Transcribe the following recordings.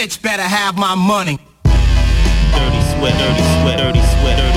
bitch better have my money. Dirty sweat, dirty sweat, dirty sweat, dirty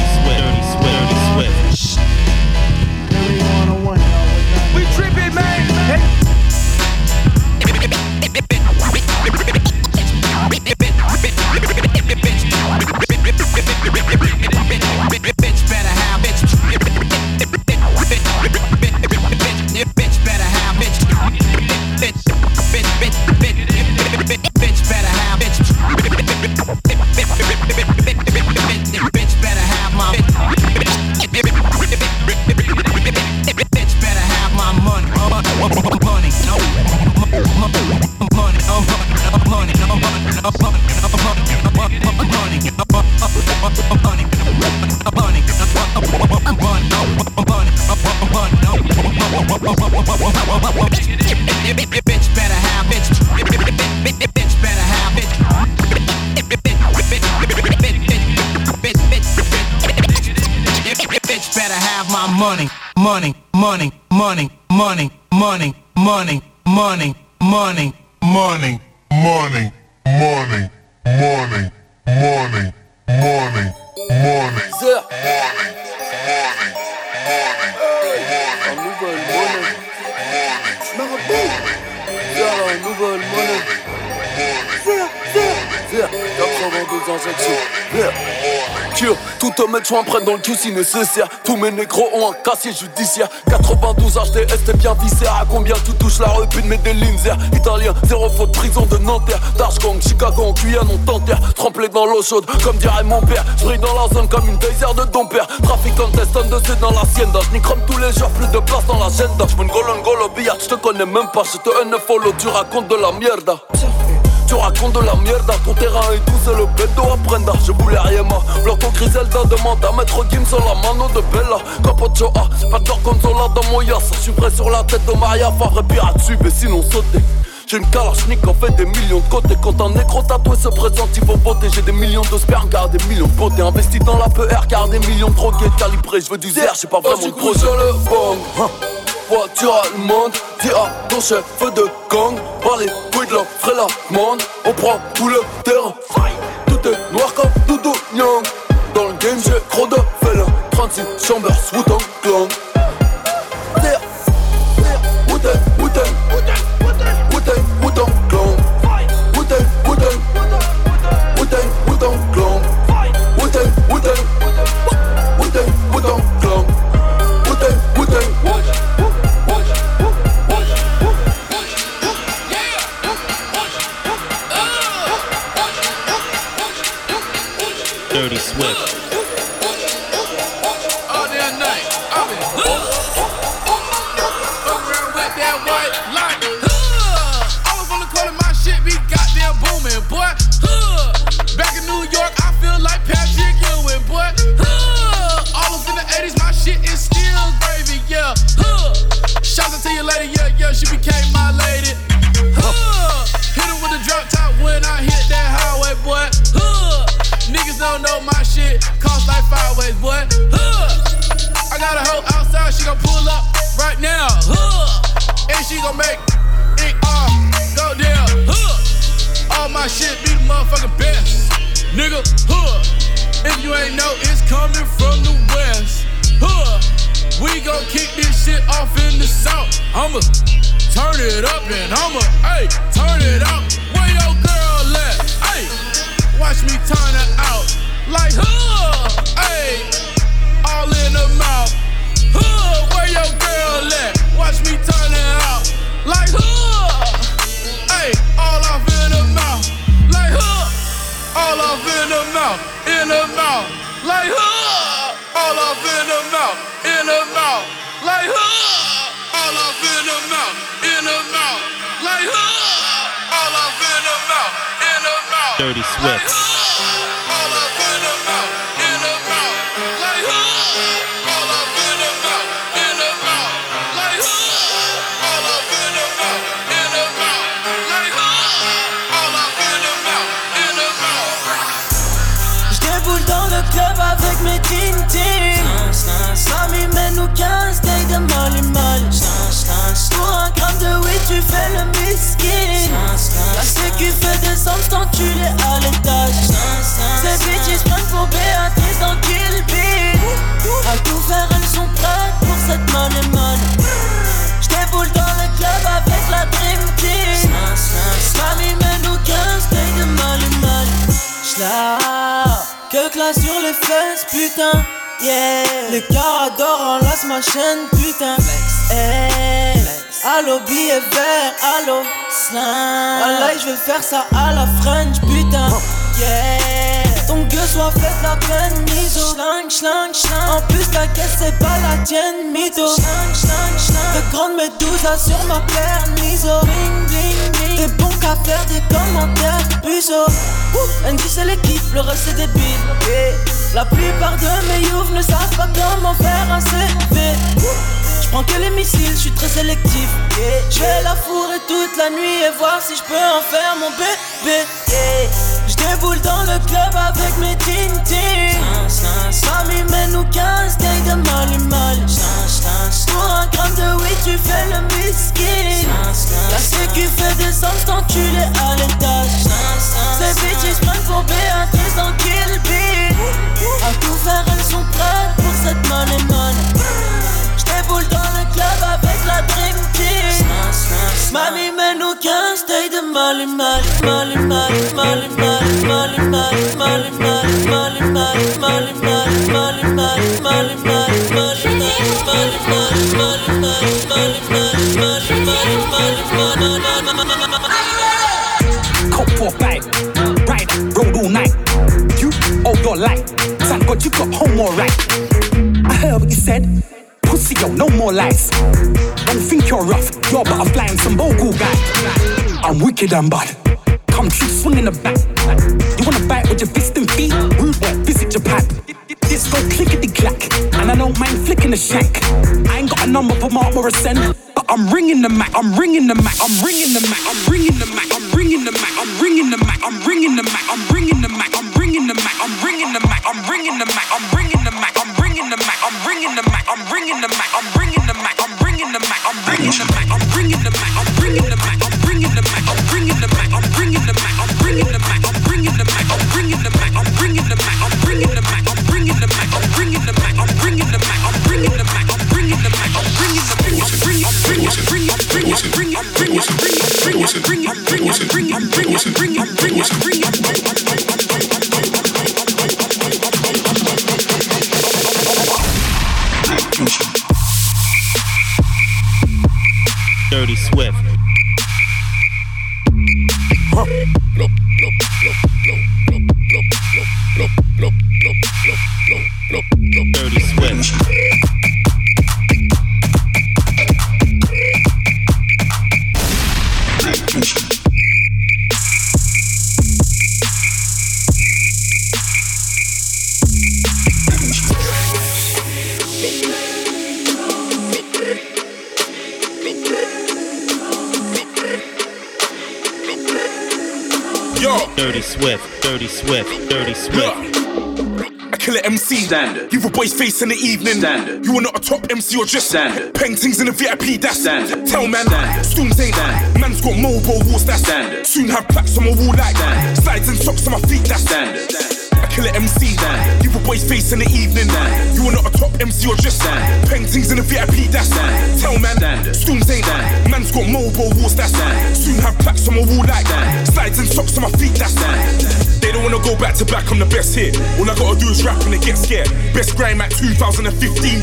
Money, money, money, money, money, money, money, money, money, money, money. morning, Money, money, money, money, money, money, money, money, money, money, money. Je me rappelle. Zère, la nouvelle monnaie. Zère, zère, zère. 82 injections. Cure, tout prenne dans le cul si nécessaire. Tous mes négros ont un casier judiciaire. 92 HTS, t'es bien viscère. À combien tu touches la puis de des lignes zère. Italien, zéro faute, prison de Nanterre. Darchgang, Chicago, en Guyane, on t'enterre. Trempé dans l'eau chaude, comme dirait mon père. J'brille dans la zone comme une désert de ton père. Trafic contest, de C dans l'assienda. J'nique comme tous les jours, plus de place dans l'agenda. J'm'en golo, golo, billard, j'te connais même pas. J'te un follow, tu racontes de la mierda. Tu racontes de la merde, ton terrain et tout, c'est le bendo à prendre. Je voulais rien, ma Blanco Griselda demande à mettre Gims sur la mano de Bella. Capocho A, pas de consola dans mon yas. Je suis prêt sur la tête de Maria Favre, pirate dessus, mais sinon sauter. J'ai une kalachnik, fait des millions de côtés. Quand un négro tatoué se présente, il faut voter. J'ai des millions de sperme, car des millions de beauté. Investi dans la PR, car des millions de drogués calibrés. Je veux du zère, j'ai pas vraiment de projet. le bang, voiture allemande. Dis à ton chef de gang, par les couilles de ferait la monde. On prend tout le terrain. Tout est noir comme Doudou Nyang. Dans le game, j'ai trop de félins. 36 chambers, Wu-Tang Clan. Wu-Tang, Wu-Tang, Dirty Swift. Nigga, huh. If you ain't know, it's coming from the west. Huh. We gon' kick this shit off in the south. I'ma turn it up and I'ma, hey, turn it up. Where your girl at? Hey, watch me turn it out. Like, huh, hey, all in the mouth. Huh, where your girl at? Watch me turn it out. Like, huh, all off in the mouth, in the mouth. Like, huh, all off in the mouth, in the mouth. Like, huh, all off in the mouth, in the mouth. Like, huh, all off in the mouth, in the mouth. Dirty Like, huh, enculé à l'étage. Ces bitches prennent pour Béatrice dans Kill Bill. À tout faire, elles sont prêtes pour cette money money. J'déboule dans le club avec la Dream Team. Mamie, mets-nous 15 tailles de money money. J'la que classe sur les fesses, putain. Yeah. Les gars adorent, enlace ma chaîne, putain. Flex. Hey. Flex. Allo, billet vert, allo, slang. Voilà, je vais faire ça à la French, putain. Yeah. Ton gueule soit faite la peine, miso. Schlang, schlang, schlang. En plus, la caisse, c'est pas la tienne, mytho. Schlang, schlang, schlang. De grandes méduses sur ma paire, miso. Bling, bling, bling. T'es bon qu'à faire des commentaires, puceau. NG, c'est l'équipe, le reste, c'est débile. Yeah. La plupart de mes youths ne savent pas comment faire un CV. J'prends que les missiles, je suis très sélectif. Yeah. Je vais la fourrer toute la nuit et voir si je peux en faire mon bébé. Yeah. Je déboule dans le club avec mes tintin. Samy mène ou 15 tailles de mal mal. Pour un gramme de weed, tu fais le miskin. La sécu fait des sens d'enculé à l'étage. Ces bitches prennent pour Béatrice dans Kill Bill. À tout faire, elles sont prêtes pour cette money money. J'déboule dans le club avec la dream team Mamie mène nous 15 taille de mal et mal Mal et mal, mal et mal, mal et mal Mal et mal, mal et mal, mal et mal Mal et mal, mal et mal, mal et mal Mal et mal, mal et mal, mal et mal Mal et mal, mal et mal, mal et mal, mal et mal Coke for five, ride, road all night You owe your life, son, but you come home alright I heard what you said Pussy, yo, no more lies. Don't think you're rough. You're but a fly and some bogle guy. I'm wicked and bad. Come true, swing in the back. You wanna fight with your fist and feet? Rude boy, visit Japan. This go clickety clack, and I don't mind flicking the shank. I ain't got a number for Mark Morrison, but I'm ringing the Mac. I'm ringing the Mac. I'm ringing the Mac. I'm ringing the Mac. I'm ringing the Mac. I'm ringing the Mac. I'm ringing the Mac. I'm ringing the Mac. I'm ringing the Mac. I'm ringing the Mac. I'm ringing the Mac. I'm ringing. Boy's face in the evening. Standard. You are not a top MC or just Standard. Paintings in the VIP, that's Standard. Tell man, Standard. Stooms ain't Standard. Man's got mobile walls, that's Standard. Soon have plaques on my wall like Standard. Slides and socks on my feet, that's Standard. I kill it MC. Standard. Give a boy's face in the evening. Standard. You are not a top MC or just Standard. Paintings in the VIP, that's Standard. Tell man. Stooms ain't Standard. Man's got mobile walls, that's Standard. Soon have plaques on my wall like Standard. Slides and socks on my feet, that's Standard. They don't wanna go back to back, I'm the best here. All I gotta do is rap and they get scared. Best grime at 2015,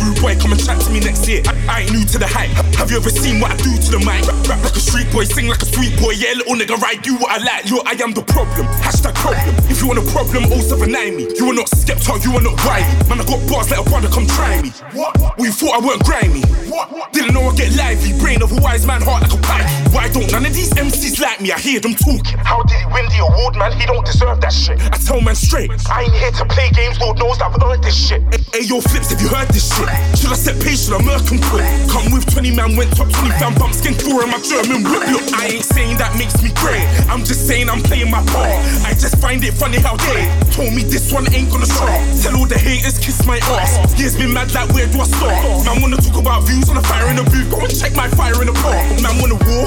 rude boy, come and chat to me next year. I, I ain't new to the hype. Have you ever seen what I do to the mic? Rap, rap like a street boy, sing like a sweet boy. Yeah, little nigga, right, do what I like. Yo, I am the problem. Hashtag problem. If you want a problem, 079 me. You are not skeptic, you are not Wiley. Man, I got bars, let a brother come try me. What? Well, you thought I weren't grimy. What? Didn't know I get lively. Brain of a wise man, heart like a pipe. Why don't none of these MCs like me? I hear them talking. How did he win the award, man? He don't deserve that shit. I tell man straight, I ain't here to play games. Lord knows I've earned this shit. Hey, yo, flips, have you heard this shit? Should I set pace? Should I murk and quit? Come with 20 man, went top 20 fan bump, skin through in my German whip. Look, I ain't saying that makes me great. I'm just saying I'm playing my part. I just find it funny how they told me this one ain't gonna stop. Tell all the haters, kiss my ass. Years been mad, like where do I start? Man wanna talk about views on the fire in the booth. Go and check my fire in the park. Man wanna war,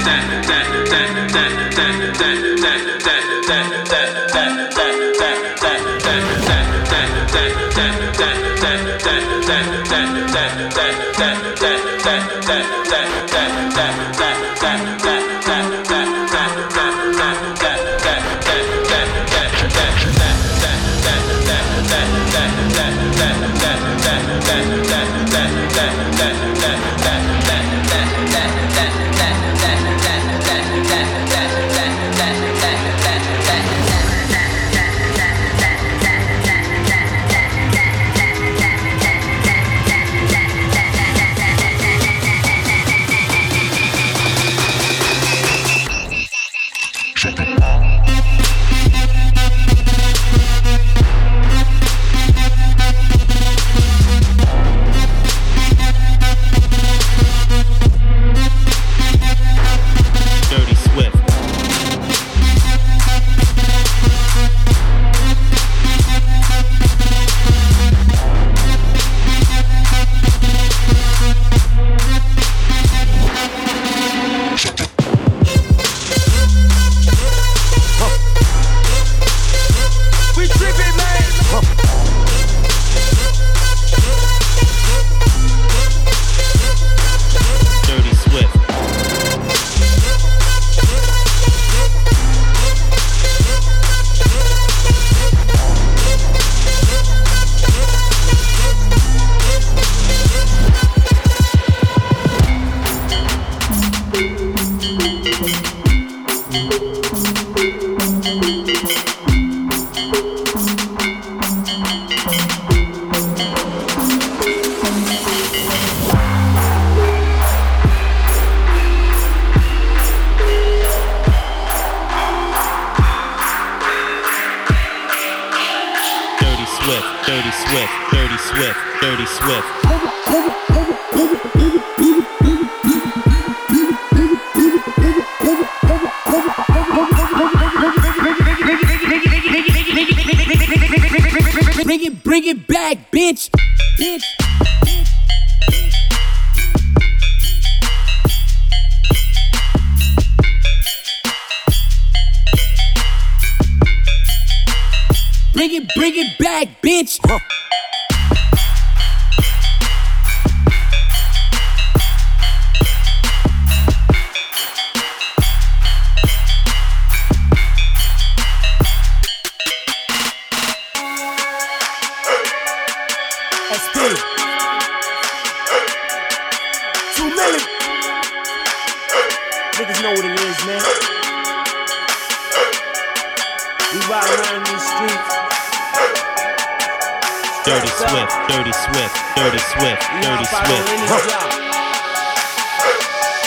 Dirty Swift, Dirty Swift, Dirty Swift.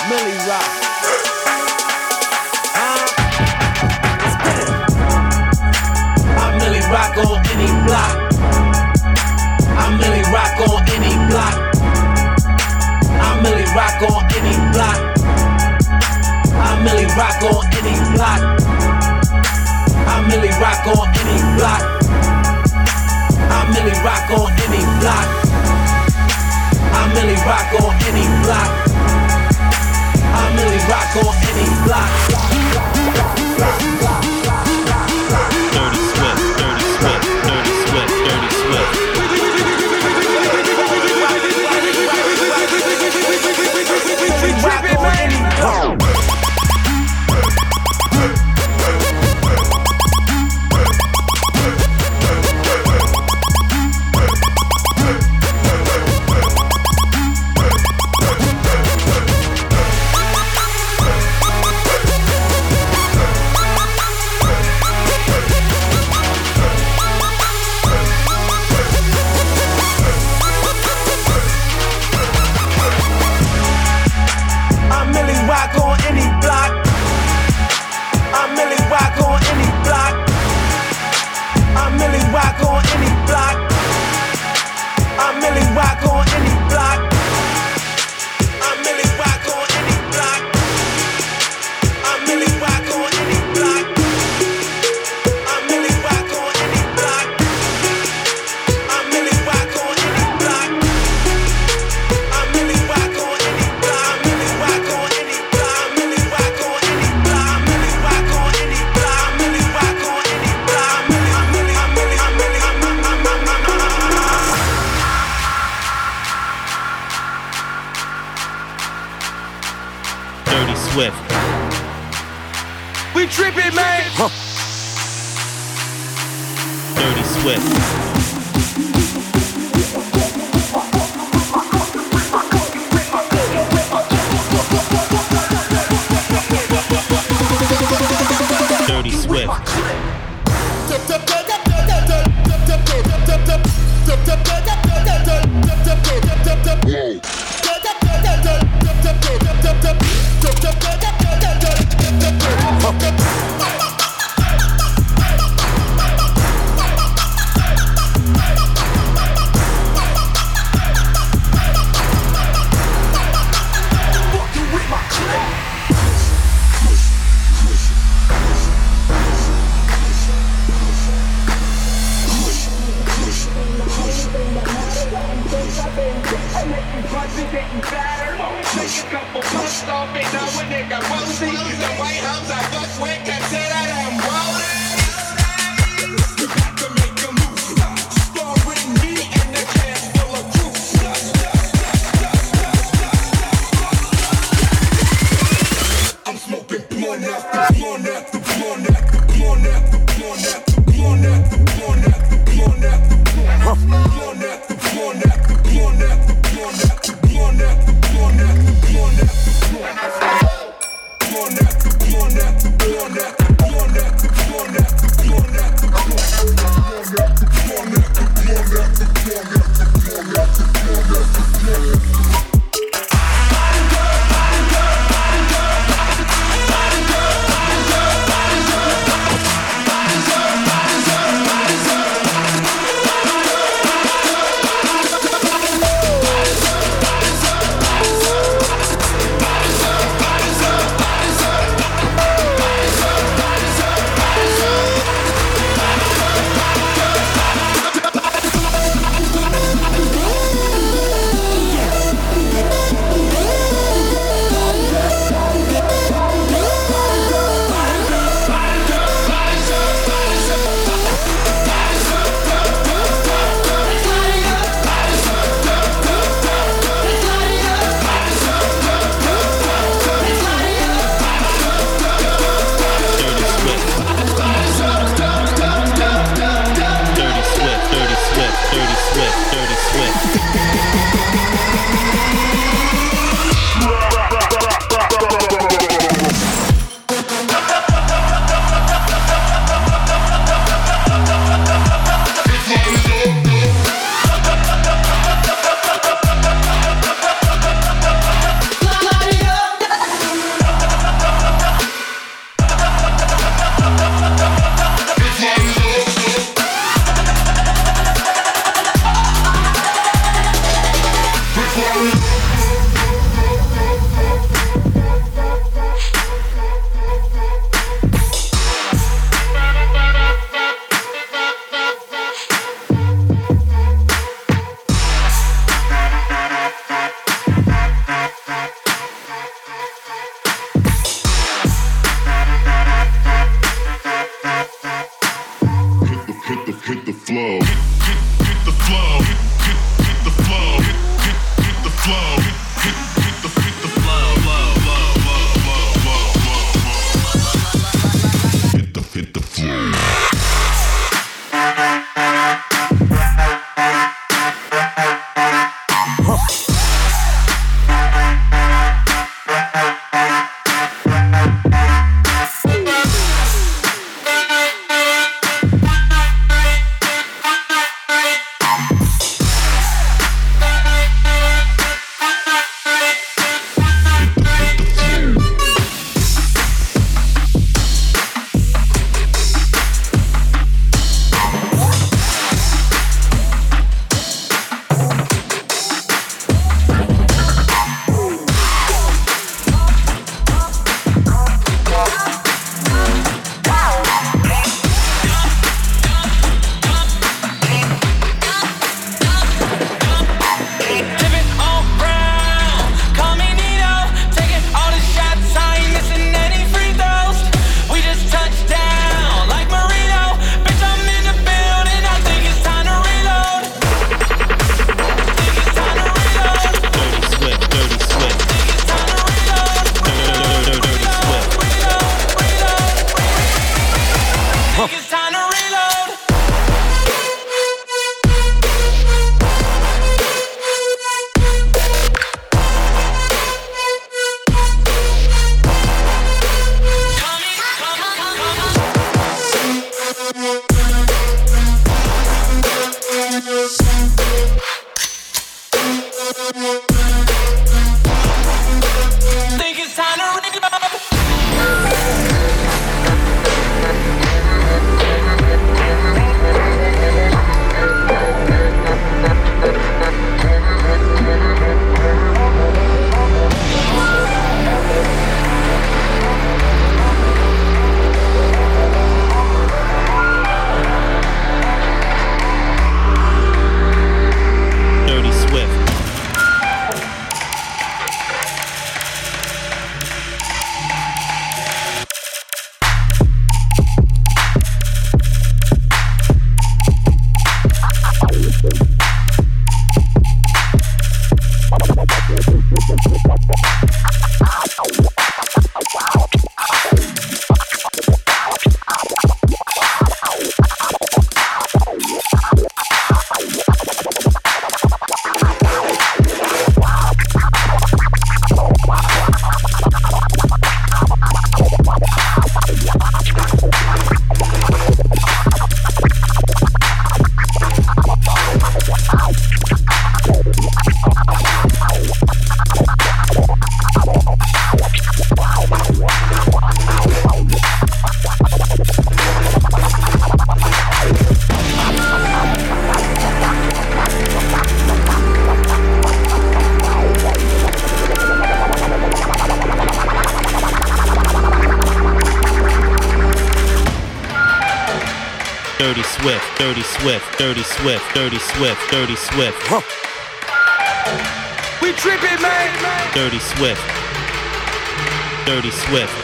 Millie Rock. Rock on any block. I'm Millie Rock on any block. I'm Millie Rock on any block. I'm Millie Rock on any block. I'm Millie Rock on any block. I merely rock on any block. I merely rock on any block. I merely rock on any block. block, block, block on. Swift, Dirty Swift, Dirty Swift, Dirty Swift. Dirty Huh. We tripping, man. Dirty Swift. Dirty Swift. Swift,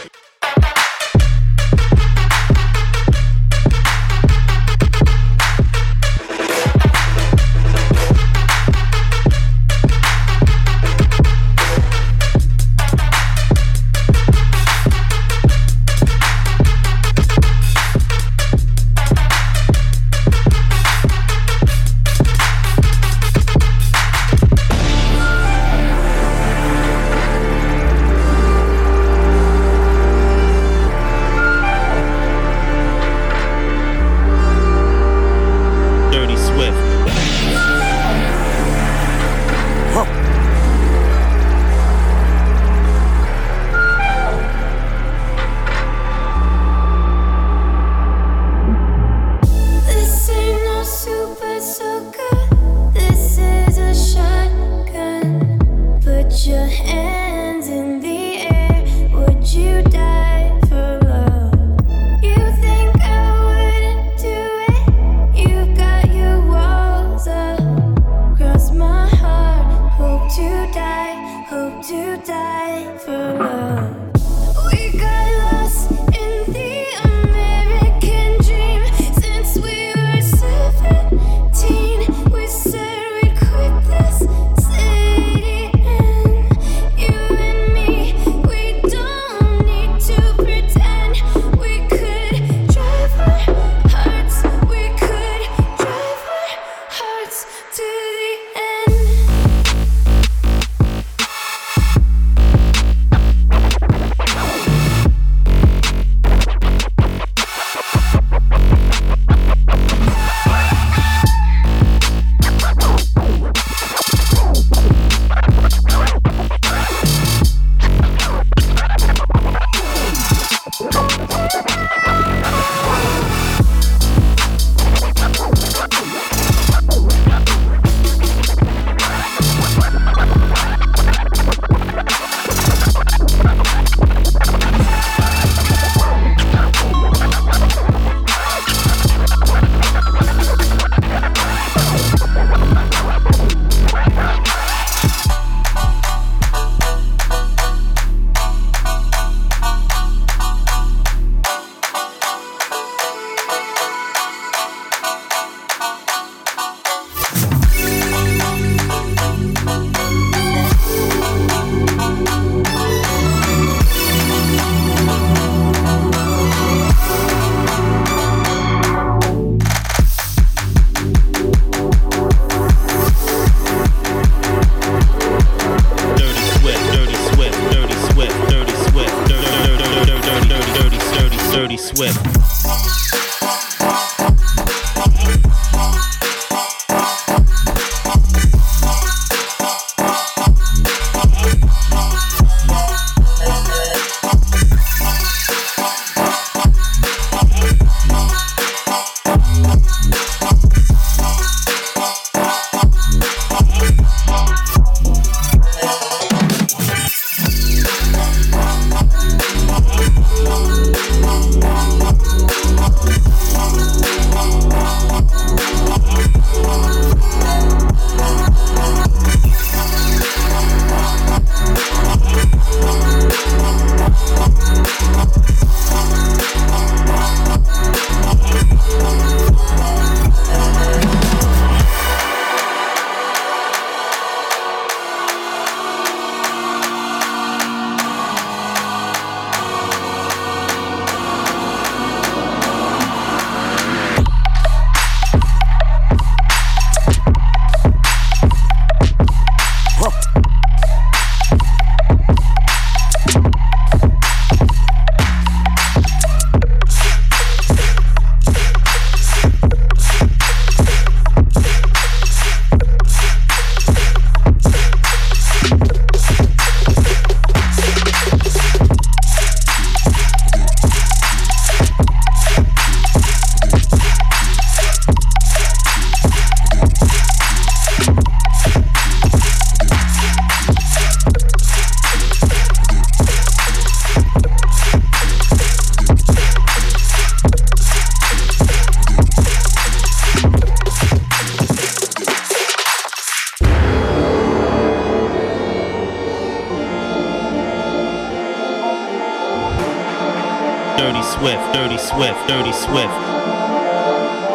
Dirty Swift,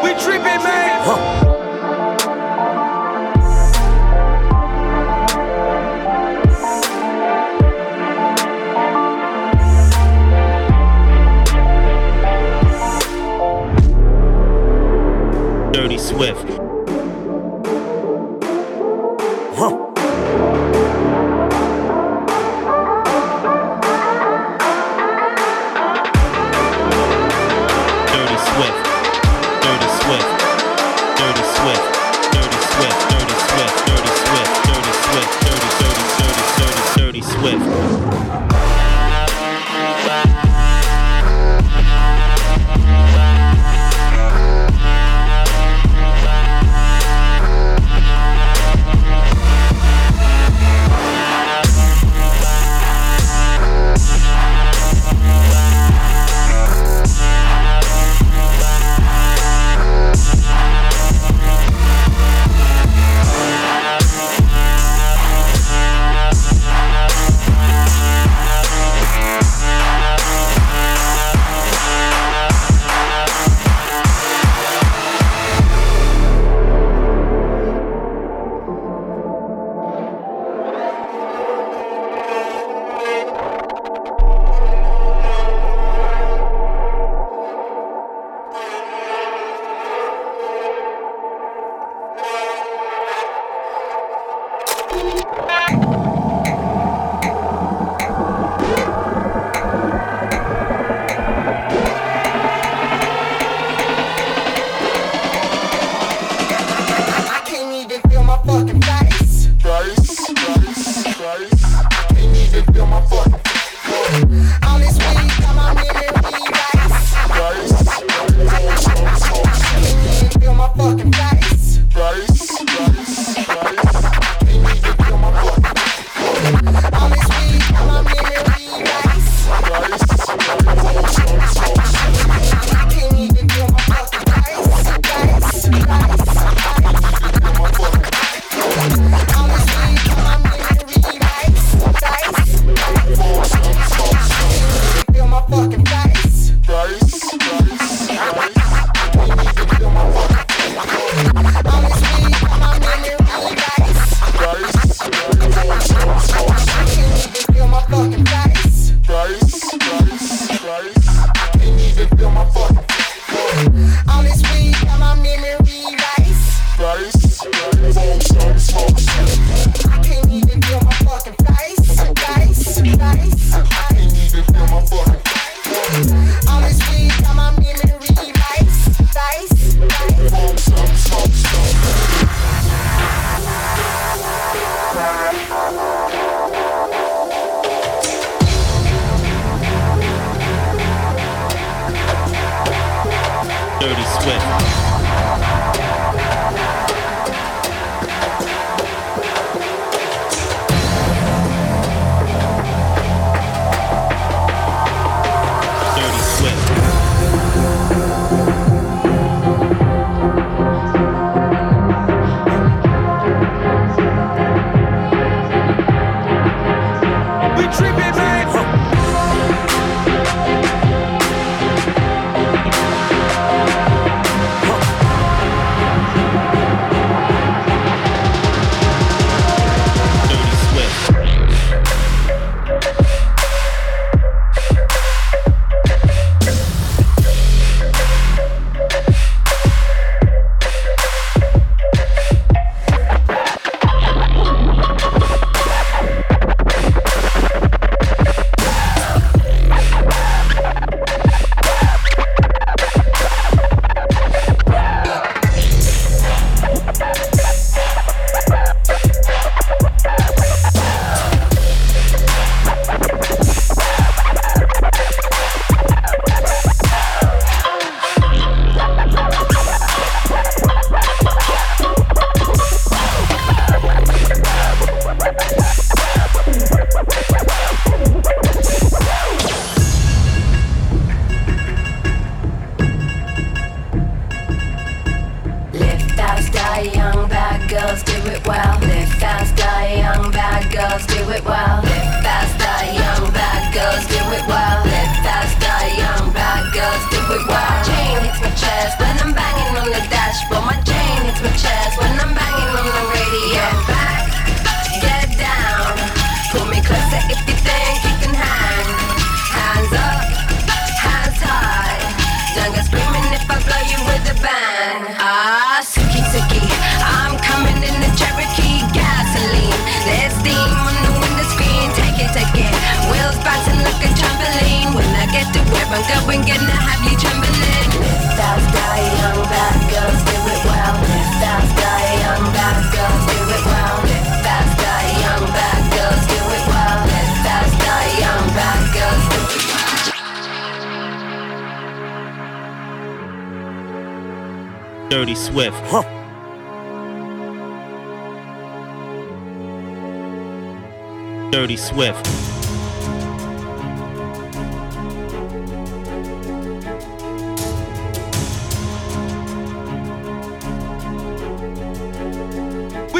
We tripping, man. Dirty Swift. Swift.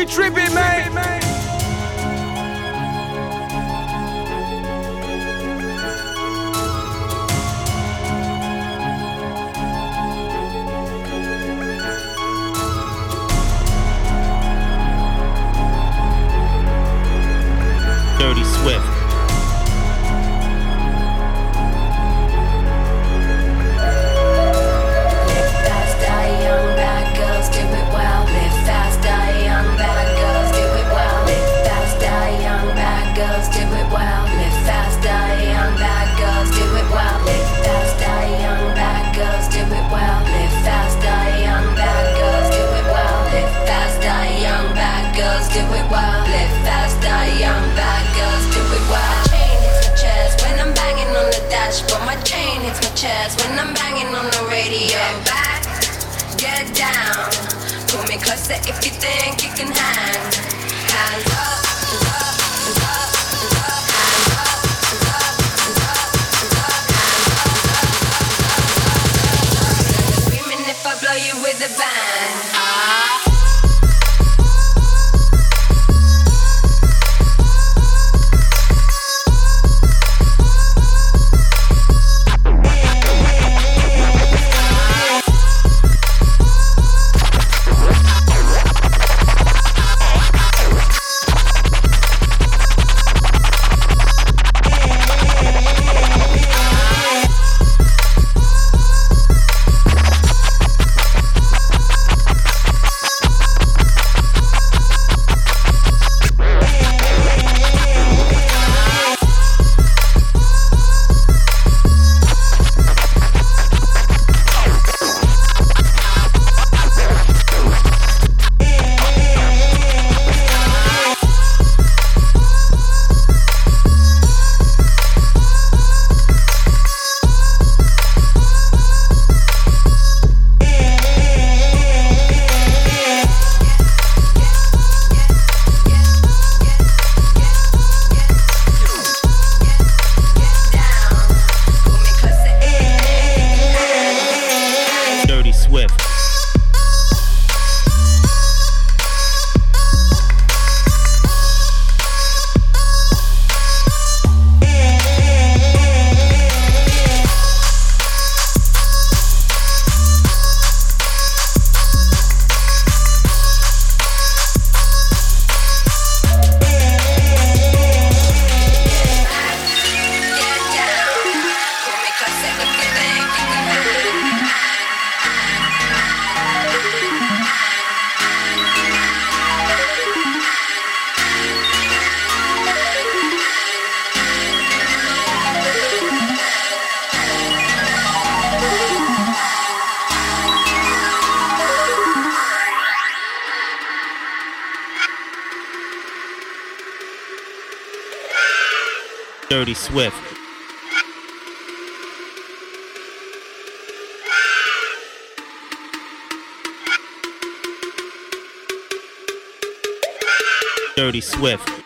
Tripping, man. Swift. Dirty Swift.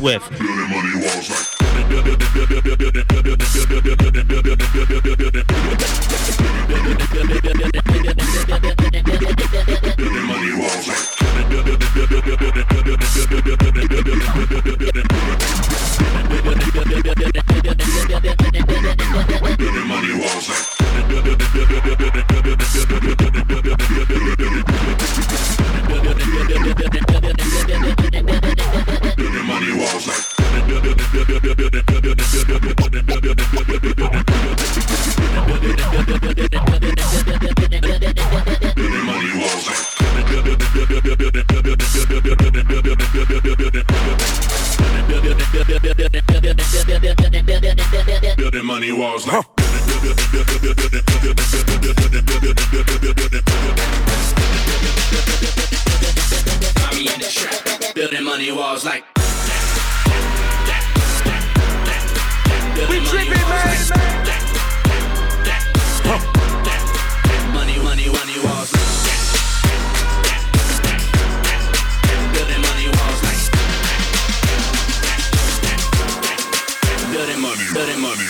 Swift. Money walls like. Find me in the trap, building money walls like. We tripping, man. Money, money, money walls. Building money walls like. Money, building money, building money.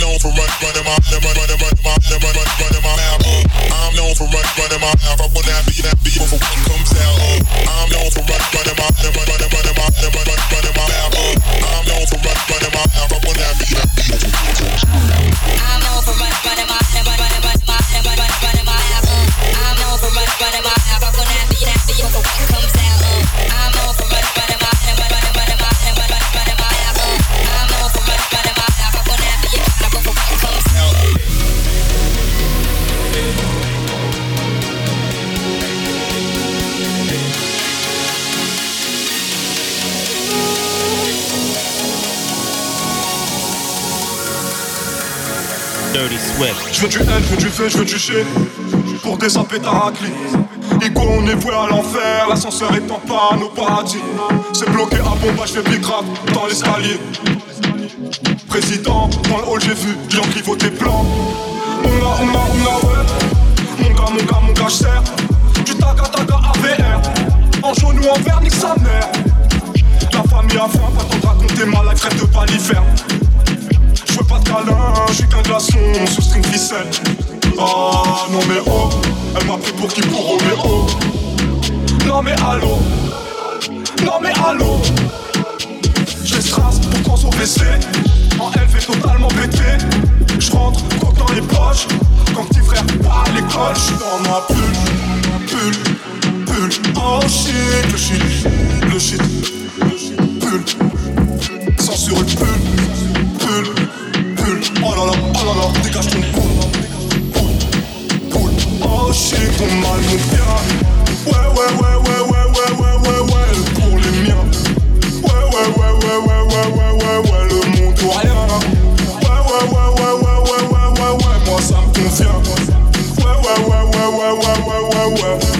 known for run, running my, running my, running my, my my I wanna be that. Je veux du haine, je veux du feu, je veux du shit Pour désaper ta raclée on est voué à l'enfer. L'ascenseur est en panne au paradis. C'est bloqué à bomba, je fais rap dans l'escalier. Président, dans le hall j'ai vu gens qui votent tes plans. On a, on a, on a, ouais. Mon gars, mon gars, mon gars, j'sers Du taga taga AVR En jaune ou en vert, nique sa mère. La famille a faim, pas t'en raconter ma life, rêve de je pas câlin, qu'un glaçon sous string ficelle. Oh non mais oh, elle m'a pris pour qui pour Roméo. Non mais allô, non mais allô. Les strass pour qu'on soit blessé. En LV totalement pété. Je rentre, dans les poches. Quand petit frère part à l'école, je dans ma pull, pull, pull. Oh shit, le shit, le shit, pull. Censure pull, pull, oh. Oh shit, mal, mon bien. Ouais, ouais, ouais, ouais, ouais, ouais, ouais, ouais, ouais, pour les miens. Ouais, ouais, ouais, ouais, ouais, ouais, ouais, ouais, ouais, le monde ou rien. Ouais, ouais, ouais, ouais, ouais, ouais, ouais, ouais, ouais. Ouais, ouais, ouais, ouais, ouais, ouais, ouais, ouais, ouais.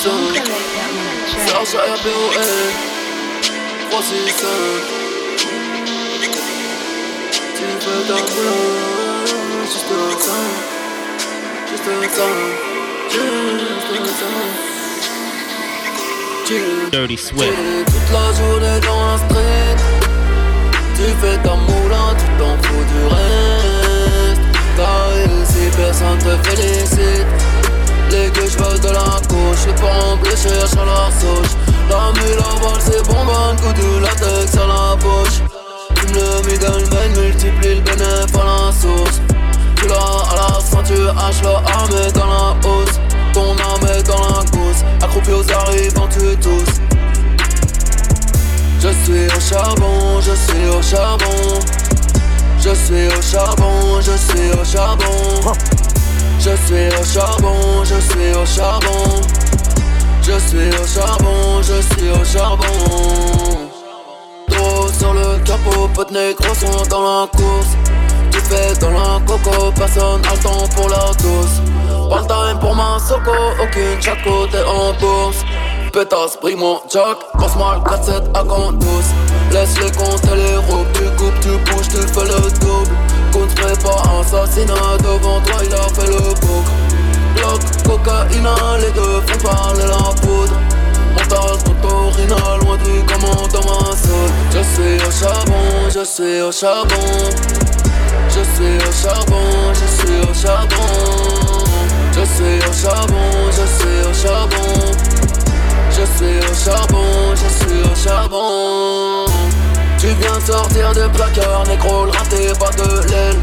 En 6-5 Serge RBOL 3 6 5 Tu Juste un 5 Juste un 5 Dirty Swift. Toute la journée dans la street. Tu fais ta moulin, tu t'en fous du reste. T'as personne te félicite Les gueux veulent de la couche Les parents blessés cherchent à la souche La mule à balle c'est bonbonne Coup du latex à la bouche. Tu me le middleman multiplie le bénéfice à la source Tu l'as à la ceinture, hache le armé dans la hausse. Ton âme est dans la gousse Accroupi aux arrivants tu tous. Je suis au charbon, je suis au charbon. Je suis au charbon, je suis au charbon. Je suis au charbon, je suis au charbon. Je suis au charbon, je suis au charbon. Trop sur le capot, potes négros sont dans la course. Tu fais dans la coco, personne a le temps pour la douce. Pas le time pour ma soco, aucune chaque côté en bourse. Pétasse, pris mon jack, passe mal 4-7 à compte douce. Laisse les comptes et les robes, tu coupes, tu bouges, tu fais le double. Compte pas assassinat, devant toi il a fait le coke. Bloc, cocaïne, les deux font parler la poudre. Mental, totorina, loin du commandant ma seule. Je suis au charbon, je suis au charbon. Je suis au charbon, je suis au charbon. Je suis au charbon, je suis au charbon. Je suis au charbon, Viens de sortir de placard, négro, le raté, pas de l'aile.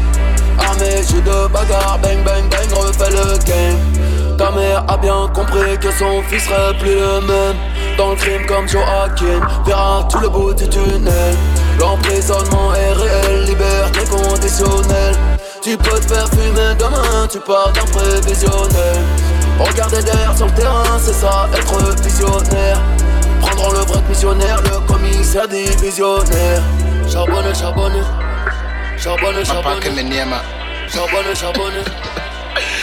Armé, jeu de bagarre, bang bang bang, refais le game. Ta mère a bien compris que son fils serait plus le même. Dans le crime comme Joaquin, verra tout le bout du tunnel. L'emprisonnement est réel, liberté conditionnelle. Tu peux te faire fumer demain, tu pars d'un prévisionnel. Regarder derrière sur le terrain, c'est ça, être visionnaire. Prendront le vrai missionnaire, le commissaire divisionnaire. Şabanı şabanı Şabanı şabanı Papa kimi niyema Şabanı şabanı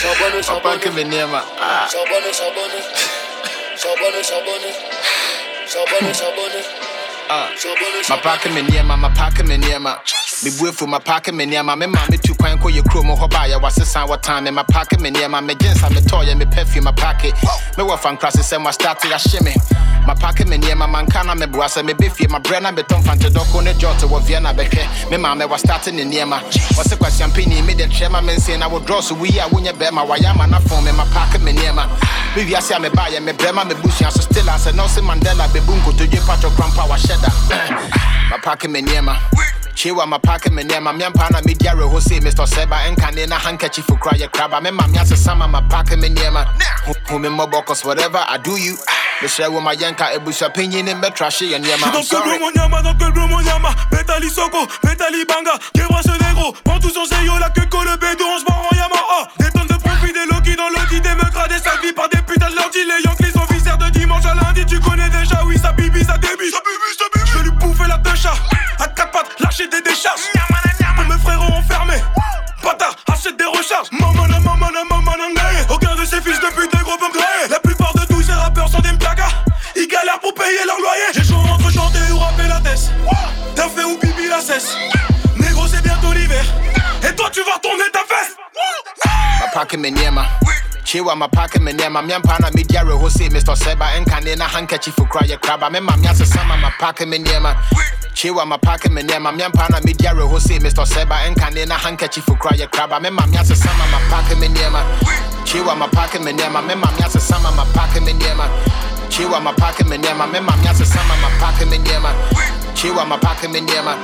Şabanı şabanı Papa kimi niyema Şabanı şabanı Şabanı şabanı Şabanı şabanı Mapa kimi niyema mapa kimi niyema mebuefu mapake me nneɛma me maa metu kwan kɔyɛ kurom hɔ baayɛ My wɔtan me mapake me nneɛma megyensa metɔɔyɛ me perfume mapake mewɔ fa nkrasesɛm astarte ahye me mapake me nneɛma manka na meboa sɛ mebɛfie mabrɛ na metɔ mfantedɔko ne jɔt wɔ vienna bɛhwɛ me maa mɛwɔ starte ne nneɛma ɔse kwasiampani mede trɛ ma. Mensie na wo drɔs woyi a wonyɛ bɛrima wayɛ ama na fon me mapake me nneɛma me wiase a mebaayɛ mebrɛ ma so still asɛ nelson mandela bɛbu nkotodwe patwɔ krampa wahyɛ da mapake me nneɛma Chewa my pocket me near my pana me diare ho say Mr. Seba and can in a handkerchief for cry a crab. I remember me as a summer my pocket me near my who me my bocos whatever I do you. Me share with my yanka ebusha opinion in metrashi and yama. Dans I'm quel bleu mon yama, dans quel bleu mon yama. Métali Soko, Métali Banga. Québra ce négro, prends tous son seyo La queue colle le bédou, on se barre en yama ah. Des tonnes de profit, des Loki dans Loki Des mecs gradés, sa vie par des putains de lordi Les Yankees sont viscères de dimanche à lundi. Tu connais déjà, oui, sa bibi, sa débit. Sa bibi, sa bibi chewa ma pack me near mammy pana me diary who say Mr. Seba and canina handkerchief for cry a crab. Me mean mammy as a ma pack me near ma chewa ma pack me near mammy pana me diary who say Mr. Seba and canina handkerchief for cry a crab. I mean mammy as a ma pack me near ma chewa ma pack me near ma mammy as a summer ma pack me near ma chewa ma pack me near ma mammy as a summer ma pack me near ma chewa ma pack me near ma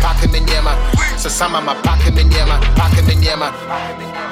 pack me near ma so summer ma pack me near ma pack me near ma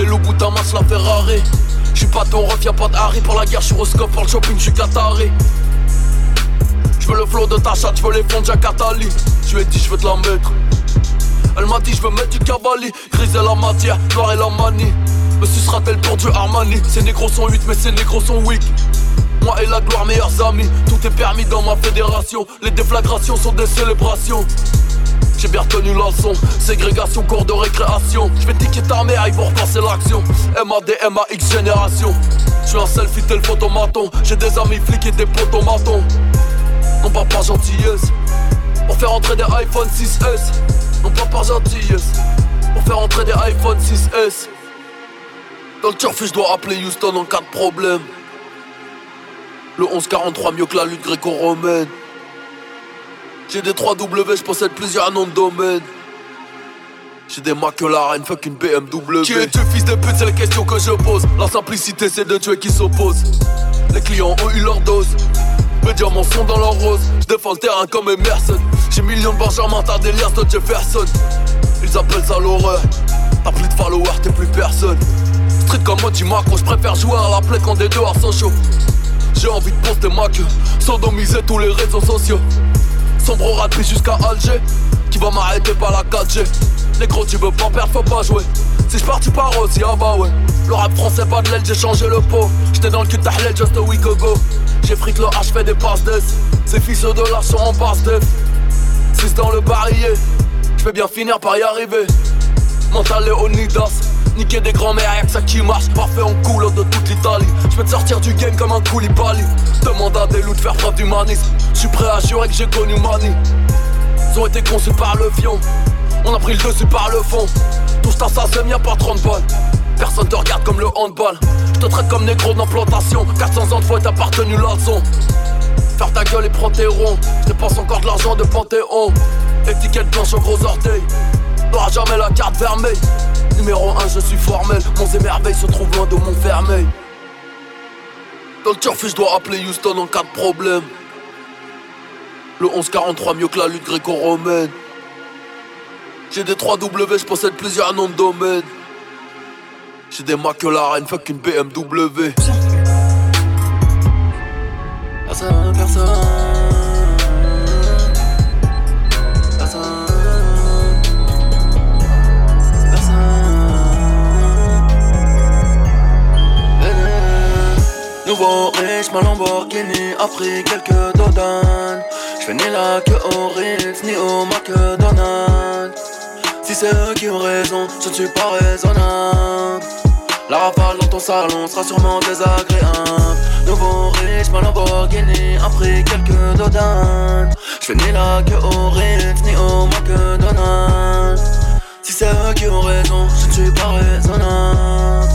Les loups bout match, la Ferrari. J'suis pas ton ref, y'a pas de Harry pour la guerre, j'suis scope, pour le shopping, j'suis qataré. J'veux le flow de ta chatte, j'veux les fonds de Jacatali. J'lui ai dit, j'veux te la mettre. Elle m'a dit, j'veux mettre du cavalier. Griser la matière, noir et la manie. Me sucera-t-elle pour du Armani Ces négros sont 8 mais ces négros sont weak moi et la gloire, meilleurs amis. Tout est permis dans ma fédération. Les déflagrations sont des célébrations. J'ai bien retenu la leçon, ségrégation, cours de récréation. Je vais niquer ta mère, ils vont repasser l'action. MAD, MAX génération. Je suis un selfie tel photomaton. J'ai des amis flics et des potomatons. Non pas par gentillesse. Pour faire entrer des iPhone 6S. Non pas par gentillesse. Pour faire entrer des iPhone 6S. Dans le turf, je dois appeler Houston en cas de problème. Le 1143 mieux que la lutte gréco-romaine. J'ai des 3W, je possède plusieurs noms de domaine. J'ai des McLaren, fuck une BMW. Qui es-tu, fils de pute, c'est la question que je pose. La simplicité, c'est de tuer qui s'oppose. Les clients ont eu leur dose. Mes diamants sont dans leur rose. Je défends le terrain comme Emerson. J'ai millions de Benjamin, t'as des liens de Jefferson. Ils appellent ça l'horreur. T'as plus de followers, t'es plus personne. Street comme moi, dis-moi je préfère jouer à la plaie quand des dehors sont chauds. J'ai envie de poster ma queue, sodomiser tous les réseaux sociaux. Sombre rapide jusqu'à Alger, qui va m'arrêter par la 4G. Négro, tu veux pas perdre, faut pas jouer. Si je pars, tu pars aussi, ah bah ouais. Le rap français, pas de l'aile, j'ai changé le pot. J'étais dans le cul de just a week ago. J'ai fric le H, fait des passes d'ess. Ces fils de dollars sont en passe def. 6 dans le barillet, je vais bien finir par y arriver. Mental Leonidas, Niquer des grands-mères, y'a que ça qui marche. Parfait en couleur de toute l'Italie. Je peux te sortir du game comme un Koulibaly. Demande à des loups de faire preuve d'humanisme. Je suis prêt à jurer que j'ai connu Mani. Ils ont été conçus par le fion. On a pris le dessus par le fond. Tout ça, ça c'est mien, pas 30 balles. Personne te regarde comme le handball. Je te traite comme négro d'implantation. 400 ans de fois, t'as partenu la leçon. Faire ta gueule et prends tes ronds. Je dépense encore de l'argent de Panthéon. Étiquette blanche au gros orteil. N'aura jamais la carte vermeille. Numéro 1, je suis formel. Mon émerveil se trouve loin de mon fermeil. Dans le turf, je dois appeler Houston en cas de problème. Le 1143 mieux que la lutte gréco-romaine. J'ai des 3W, je possède plusieurs noms de domaine. J'ai des McLaren, fuck une BMW. Personne, personne. Nouveau riche, ma Lamborghini a pris quelques dodanes. J'fais ni la queue au Ritz, ni au McDonald's. Si c'est eux qui ont raison, je ne suis pas raisonnable. La rafale dans ton salon sera sûrement désagréable. Nouveau riche, ma Lamborghini a pris quelques dodanes. J'fais ni la queue au Ritz, ni au McDonald's. Si c'est eux qui ont raison, je ne suis pas raisonnable.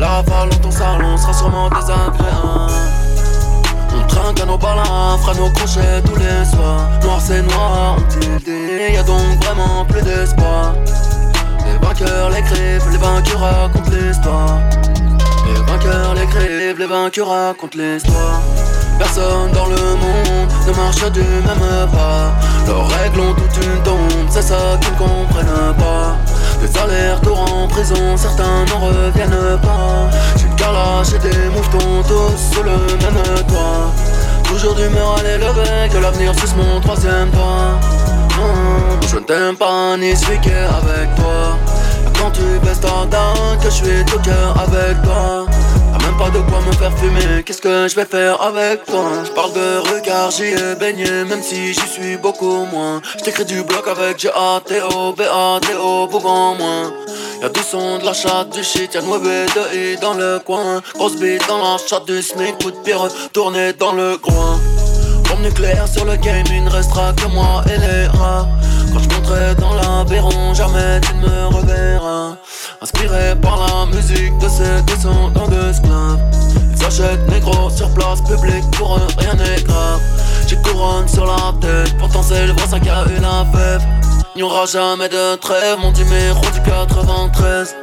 La dans ton salon sera sûrement désagréable. On trinque à nos balins, fera nos crochets tous les soirs. Noir c'est noir, on tilde, y'a donc vraiment plus d'espoir. Les vainqueurs l'écrivent, les vainqueurs racontent l'histoire. Les vainqueurs l'écrivent, les vainqueurs racontent l'histoire. Personne dans le monde ne marche du même pas. Leurs règles ont toute une tombe, c'est ça qu'ils ne comprennent pas. Des allers-retours en prison, certains n'en reviennent pas. J'ai une calage et des mouvements tous sur le même toit. Toujours d'humeur à l'élever, que l'avenir suce mon troisième pas. je ne t'aime pas ni suis avec toi. Quand tu baisses ta dame, que je suis tout cœur avec toi même pas de quoi me faire fumer, qu'est-ce que je vais faire avec toi? Je parle de regard, j'y ai baigné, même si j'y suis beaucoup moins. Je t'écris du bloc avec G-A-T-O, B-A-T-O, en moins. Y'a du son, de la chatte, du shit, y'a 9 de I dans le coin. Grosse bite dans la chatte du SMIC, coup de pierre tourné dans le coin. Bombe nucléaire sur le game, il ne restera que moi et les rats. Quand je monterai dans l'aberron, jamais tu ne me reverras Inspiré par la musique de ces descendants d'esclaves Ils achètent négro sur place publique, pour eux rien n'est grave. J'ai couronne sur la tête, pourtant c'est le vrai 5 a eu la fève. N'y aura jamais de trêve, mon numéro du 93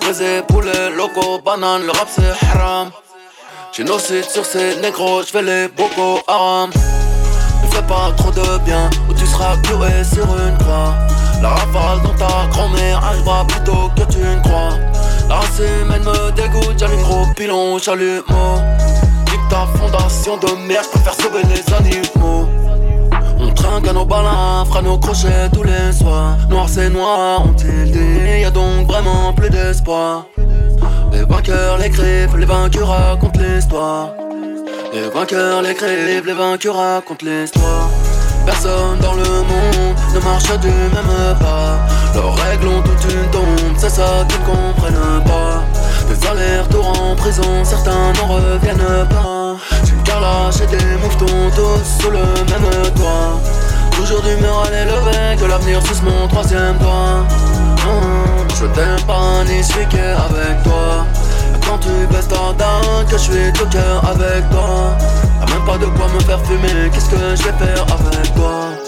Brisé poulet, loco, banane, le rap c'est haram. Génocide sur ces négros, j'fais les bocaux haram. Ne fais pas trop de bien, ou tu seras cloué sur une croix la rafale dans ta grand-mère arrivera plus tôt que tu ne crois. La race humaine me dégoûte, j'allume gros pilon, j'allume Nique ta fondation de merde, préfère sauver les animaux. On trinque à nos balins, fera nos crochets tous les soirs. Noir c'est noir, on tilde, y'a donc vraiment plus d'espoir. Les vainqueurs l'écrivent, les vainqueurs racontent l'histoire. Les vainqueurs l'écrivent, les vainqueurs racontent l'histoire. Personne dans le monde ne marche du même pas. Leurs règles ont toute une tombe, c'est ça qu'ils ne comprennent pas. Des allers-retours en prison, certains n'en reviennent pas. Une carlache et des mouvements tous sous le même toit. Toujours d'humeur à l'élever, que l'avenir suce mon troisième doigt. Hum, je t'aime pas ni avec toi. Quand tu baisses ta que je suis tout cœur avec toi. Y'a même pas de quoi me faire fumer, qu'est-ce que je vais faire avec toi?